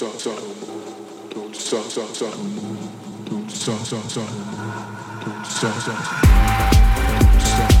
don't stop, stop, stop. Don't stop, stop, stop. Don't stop, stop, stop. Don't stop, stop, stop.